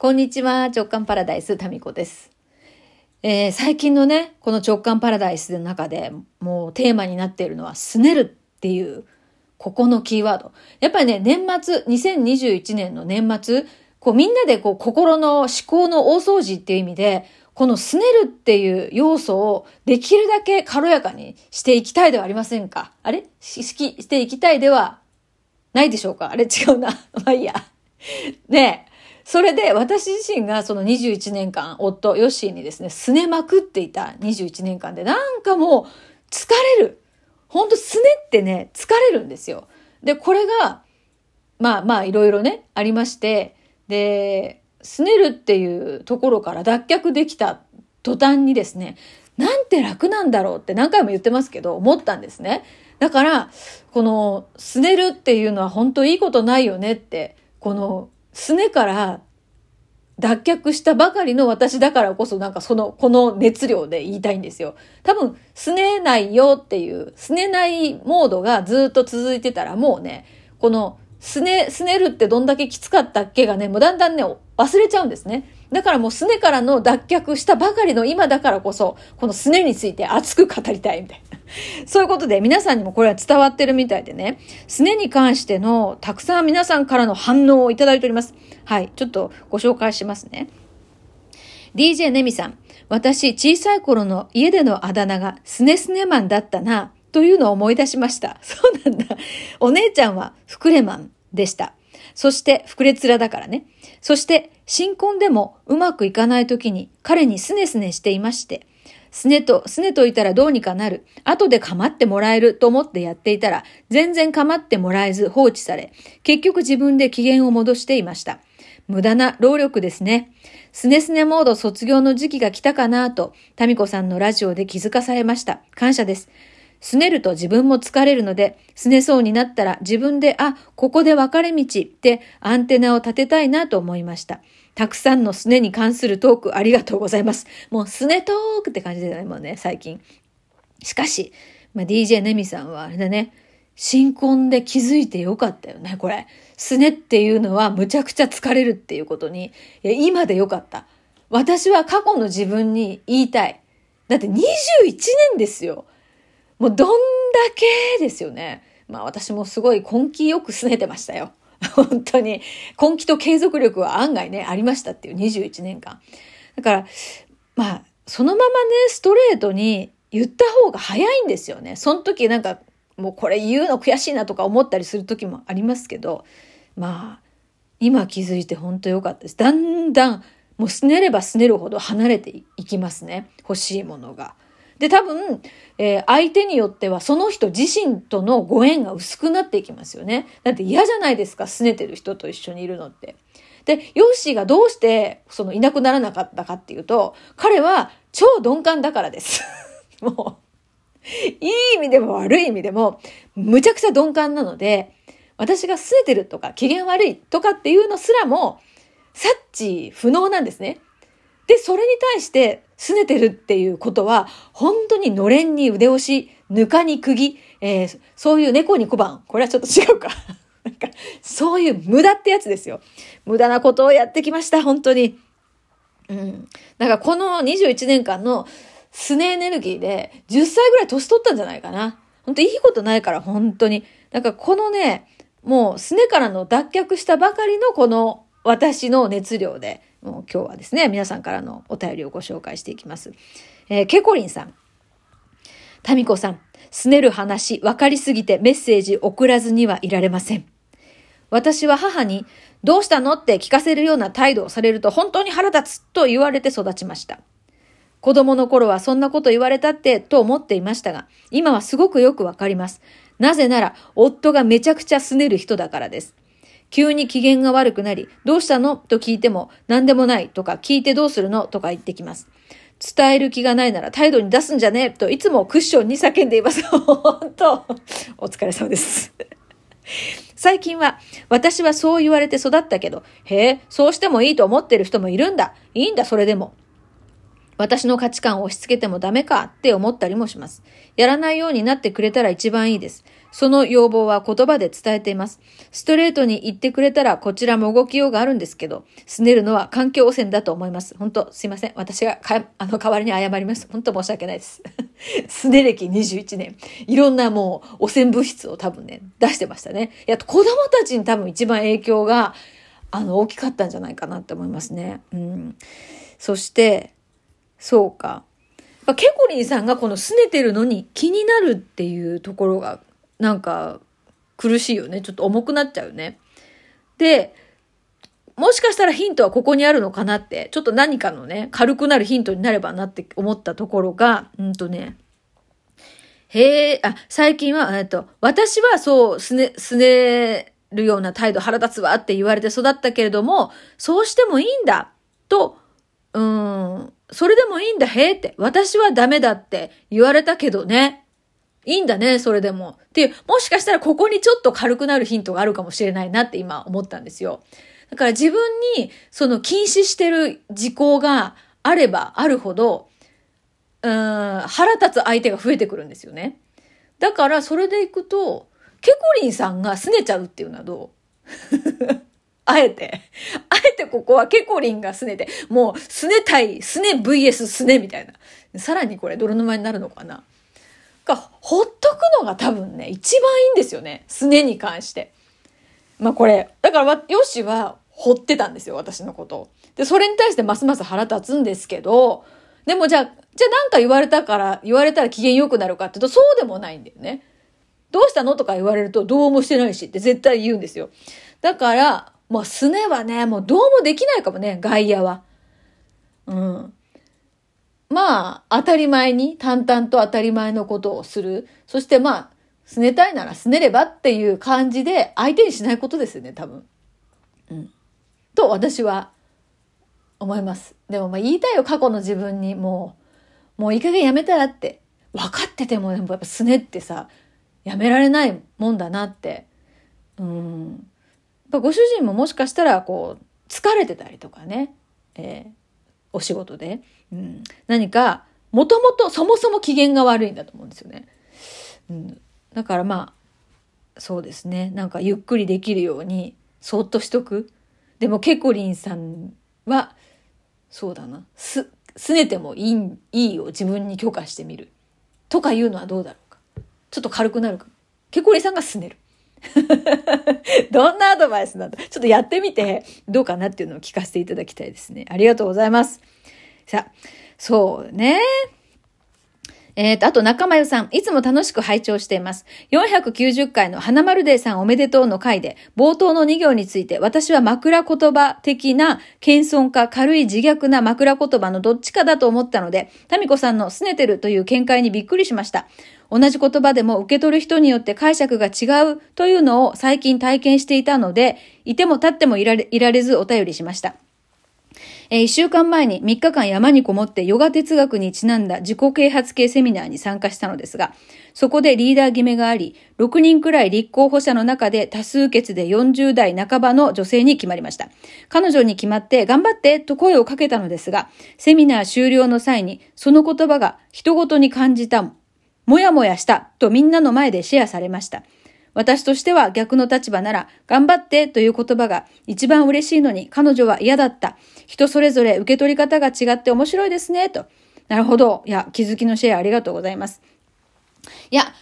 こんにちは、直感パラダイス、タミコです。えー、最近のね、この直感パラダイスの中でもうテーマになっているのは、すねるっていう、ここのキーワード。やっぱりね、年末、2021年の年末、こうみんなでこう心の思考の大掃除っていう意味で、このすねるっていう要素をできるだけ軽やかにしていきたいではありませんか？あれ？ししていきたいではないでしょうか？あれ？違うな。まあいいや。ねえ。それで私自身がその21年間、夫、ヨッシーにですね、すねまくっていた21年間で、なんかもう疲れる。ほんとすねってね、疲れるんですよ。で、これが、まあまあいろいろね、ありまして、で、すねるっていうところから脱却できた途端にですね、なんて楽なんだろうって何回も言ってますけど、思ったんですね。だから、この、すねるっていうのは本当いいことないよねって、この、すねから脱却したばかりの私だからこそなんかその、この熱量で言いたいんですよ。多分、すねないよっていう、すねないモードがずっと続いてたらもうね、この、すね、すねるってどんだけきつかったっけがね、もうだんだんね、忘れちゃうんですね。だからもうすねからの脱却したばかりの今だからこそ、このすねについて熱く語りたいみたいな。そういうことで皆さんにもこれは伝わってるみたいでね、すねに関してのたくさん皆さんからの反応をいただいております。はい、ちょっとご紹介しますね。DJ ネミさん、私小さい頃の家でのあだ名がスネスネマンだったな、というのを思い出しました。そうなんだ。お姉ちゃんはフクレマンでした。そして、膨れ面だからね。そして、新婚でもうまくいかない時に彼にスネスネしていまして、すねと、すねといたらどうにかなる。後で構ってもらえると思ってやっていたら、全然構ってもらえず放置され、結局自分で機嫌を戻していました。無駄な労力ですね。すねすねモード卒業の時期が来たかなと、タミコさんのラジオで気づかされました。感謝です。すねると自分も疲れるので、すねそうになったら自分で、あ、ここで分かれ道ってアンテナを立てたいなと思いました。たくさんのすねに関するトークありがとうございます。もうすねトークって感じでね、もうね、最近。しかし、まあ、DJ ネミさんはあれだね、新婚で気づいてよかったよね、これ。すねっていうのはむちゃくちゃ疲れるっていうことに、いや今でよかった。私は過去の自分に言いたい。だって21年ですよ。もうどんだけですよね。まあ私もすごい根気よく拗ねてましたよ。本当に。根気と継続力は案外ね、ありましたっていう21年間。だから、まあ、そのままね、ストレートに言った方が早いんですよね。その時なんか、もうこれ言うの悔しいなとか思ったりする時もありますけど、まあ、今気づいて本当良かったです。だんだん、もうすねればすねるほど離れていきますね。欲しいものが。で、多分、えー、相手によってはその人自身とのご縁が薄くなっていきますよね。だって嫌じゃないですか、拗ねてる人と一緒にいるのって。で、ヨッシーがどうしてそのいなくならなかったかっていうと、彼は超鈍感だからです。もう、いい意味でも悪い意味でも、むちゃくちゃ鈍感なので、私が拗ねてるとか機嫌悪いとかっていうのすらも、察知不能なんですね。で、それに対して拗ねてるっていうことは、本当にのれんに腕押し、ぬかに釘、えー、そういう猫に小判。これはちょっと違うか。なんか、そういう無駄ってやつですよ。無駄なことをやってきました、本当に。うん。だかこの21年間のスネエネルギーで10歳ぐらい年取ったんじゃないかな。本当いいことないから、本当に。だかこのね、もうすねからの脱却したばかりのこの私の熱量で、もう今日はですね、皆さんからのお便りをご紹介していきます。えー、ケコリンさん。タミコさん、すねる話、分かりすぎてメッセージ送らずにはいられません。私は母に、どうしたのって聞かせるような態度をされると本当に腹立つと言われて育ちました。子供の頃はそんなこと言われたってと思っていましたが、今はすごくよくわかります。なぜなら、夫がめちゃくちゃすねる人だからです。急に機嫌が悪くなり、どうしたの？と聞いても、何でもないとか、聞いてどうするの？とか言ってきます。伝える気がないなら態度に出すんじゃね？えといつもクッションに叫んでいます。本当お疲れ様です。最近は、私はそう言われて育ったけど、へえ、そうしてもいいと思ってる人もいるんだ。いいんだ、それでも。私の価値観を押し付けてもダメかって思ったりもします。やらないようになってくれたら一番いいです。その要望は言葉で伝えています。ストレートに言ってくれたらこちらも動きようがあるんですけど、拗ねるのは環境汚染だと思います。本当すいません。私があの代わりに謝ります。本当申し訳ないです。拗ね歴21年。いろんなもう汚染物質を多分ね、出してましたね。いや、子供たちに多分一番影響が、あの、大きかったんじゃないかなって思いますね。うん。そして、そうか。ケコリンさんがこの拗ねてるのに気になるっていうところがなんか苦しいよね。ちょっと重くなっちゃうね。で、もしかしたらヒントはここにあるのかなって、ちょっと何かのね、軽くなるヒントになればなって思ったところが、うんとね、へえ、あ、最近は、えっと、私はそう、すね、すねるような態度腹立つわって言われて育ったけれども、そうしてもいいんだ、と、うん、それでもいいんだ、へえって、私はダメだって言われたけどね。いいんだね、それでも。っていう、もしかしたらここにちょっと軽くなるヒントがあるかもしれないなって今思ったんですよ。だから自分にその禁止してる事項があればあるほど、うん、腹立つ相手が増えてくるんですよね。だからそれでいくと、ケコリンさんが拗ねちゃうっていうのはどう？あえて。あえてここはケコリンが拗ねて、もう、拗ねたい、拗ね VS 拗ねみたいな。さらにこれ泥沼になるのかな？が、ほっとくのが多分ね、一番いいんですよね。拗ねに関して。まあこれ、だから、ヨシは、掘ってたんですよ、私のことを。で、それに対してますます腹立つんですけど、でもじゃあ、じゃあなんか言われたから、言われたら機嫌良くなるかっていうと、そうでもないんだよね。どうしたのとか言われると、どうもしてないしって絶対言うんですよ。だから、もうすねはね、もうどうもできないかもね、外野は。うん。まあ、当たり前に、淡々と当たり前のことをする。そしてまあ、すねたいならすねればっていう感じで、相手にしないことですよね、多分。うん。と、私は、思います。でもまあ言いたいよ、過去の自分に。もう、もういい加減やめたらって。分かってても、やっぱすねってさ、やめられないもんだなって。うん。ぱご主人ももしかしたらこう疲れてたりとかね、えー、お仕事で、うん、何かもともとそもそも機嫌が悪いんだと思うんですよね。うん、だからまあそうですね。なんかゆっくりできるようにそっとしとく。でもケコリンさんはそうだな。すすねてもいいいいを自分に許可してみる。とかいうのはどうだろうか。ちょっと軽くなるかケコリンさんがすねる。どんなアドバイスなんだ？ちょっとやってみてどうかなっていうのを聞かせていただきたいですね。ありがとうございます。さあ、そうね。えっ、ー、と、あと仲間さん、いつも楽しく拝聴しています。490回の花丸デーさんおめでとうの回で、冒頭の2行について、私は枕言葉的な謙遜か軽い自虐な枕言葉のどっちかだと思ったので、タミコさんの拗ねてるという見解にびっくりしました。同じ言葉でも受け取る人によって解釈が違うというのを最近体験していたので、いても立ってもいられいられずお便りしました。えー、一週間前に3日間山にこもってヨガ哲学にちなんだ自己啓発系セミナーに参加したのですが、そこでリーダー決めがあり、6人くらい立候補者の中で多数決で40代半ばの女性に決まりました。彼女に決まって頑張ってと声をかけたのですが、セミナー終了の際にその言葉が人ごとに感じたもやもやしたとみんなの前でシェアされました。私としては逆の立場なら、頑張ってという言葉が一番嬉しいのに彼女は嫌だった。人それぞれ受け取り方が違って面白いですね、と。なるほど。いや、気づきのシェアありがとうございます。いや、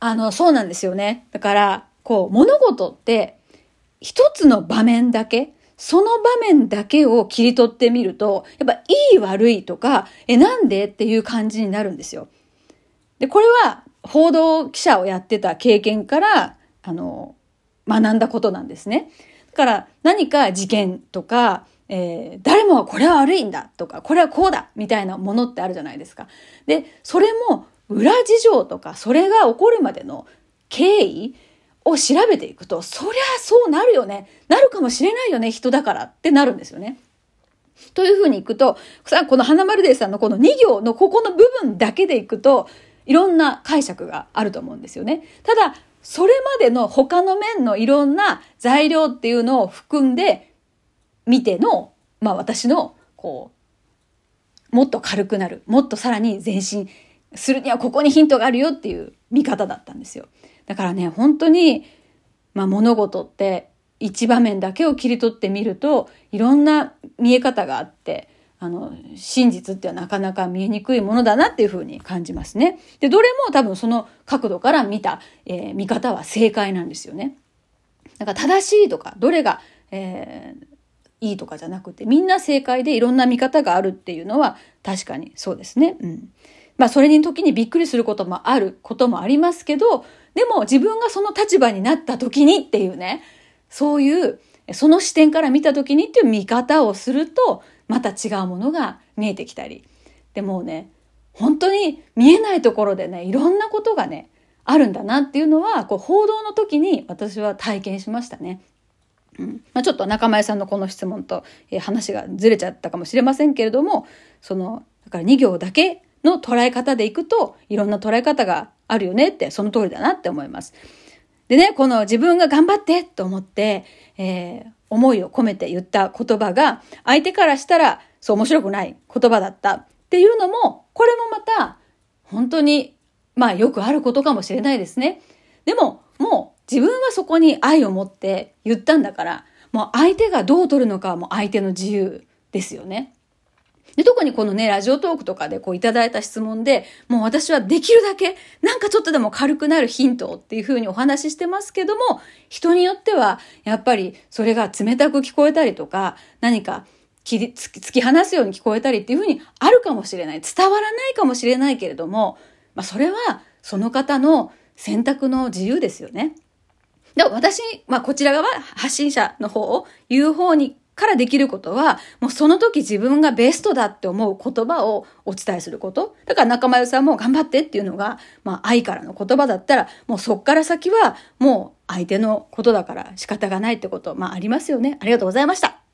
あの、そうなんですよね。だから、こう、物事って、一つの場面だけ、その場面だけを切り取ってみると、やっぱいい悪いとか、え、なんでっていう感じになるんですよ。で、これは報道記者をやってた経験から、あの、学んだことなんですね。だから何か事件とか、えー、誰もはこれは悪いんだとか、これはこうだみたいなものってあるじゃないですか。で、それも裏事情とか、それが起こるまでの経緯を調べていくと、そりゃそうなるよね。なるかもしれないよね、人だからってなるんですよね。というふうにいくと、この花丸デーさんのこの2行のここの部分だけでいくと、いろんな解釈があると思うんですよね。ただ、それまでの他の面のいろんな材料っていうのを含んで見ての、まあ私の、こう、もっと軽くなる、もっとさらに前進するにはここにヒントがあるよっていう見方だったんですよ。だからね、本当に、まあ物事って一場面だけを切り取ってみると、いろんな見え方があって、あの、真実ってなかなか見えにくいものだなっていうふうに感じますね。で、どれも多分その角度から見た、えー、見方は正解なんですよね。だから正しいとか、どれが、えー、いいとかじゃなくて、みんな正解でいろんな見方があるっていうのは確かにそうですね。うん。まあそれに時にびっくりすることもあることもありますけど、でも自分がその立場になった時にっていうね、そういう、その視点から見た時にっていう見方をすると、また違うものが見えてきたり。でもね、本当に見えないところでね、いろんなことがね、あるんだなっていうのは、こう報道の時に私は体験しましたね。うんまあ、ちょっと中前さんのこの質問と、えー、話がずれちゃったかもしれませんけれども、その、だから2行だけの捉え方でいくと、いろんな捉え方があるよねって、その通りだなって思います。でね、この自分が頑張ってと思って、えー、思いを込めて言った言葉が、相手からしたら、そう面白くない言葉だったっていうのも、これもまた、本当に、まあよくあることかもしれないですね。でも、もう自分はそこに愛を持って言ったんだから、もう相手がどう取るのかはもう相手の自由ですよね。で、特にこのね、ラジオトークとかでこういただいた質問で、もう私はできるだけ、なんかちょっとでも軽くなるヒントっていうふうにお話ししてますけども、人によっては、やっぱりそれが冷たく聞こえたりとか、何か切り、突き放すように聞こえたりっていうふうにあるかもしれない。伝わらないかもしれないけれども、まあそれはその方の選択の自由ですよね。で私、まあこちら側、発信者の方を言う方にからできることは、もうその時自分がベストだって思う言葉をお伝えすること。だから仲間由さんも頑張ってっていうのが、まあ愛からの言葉だったら、もうそっから先はもう相手のことだから仕方がないってこと、まあありますよね。ありがとうございました。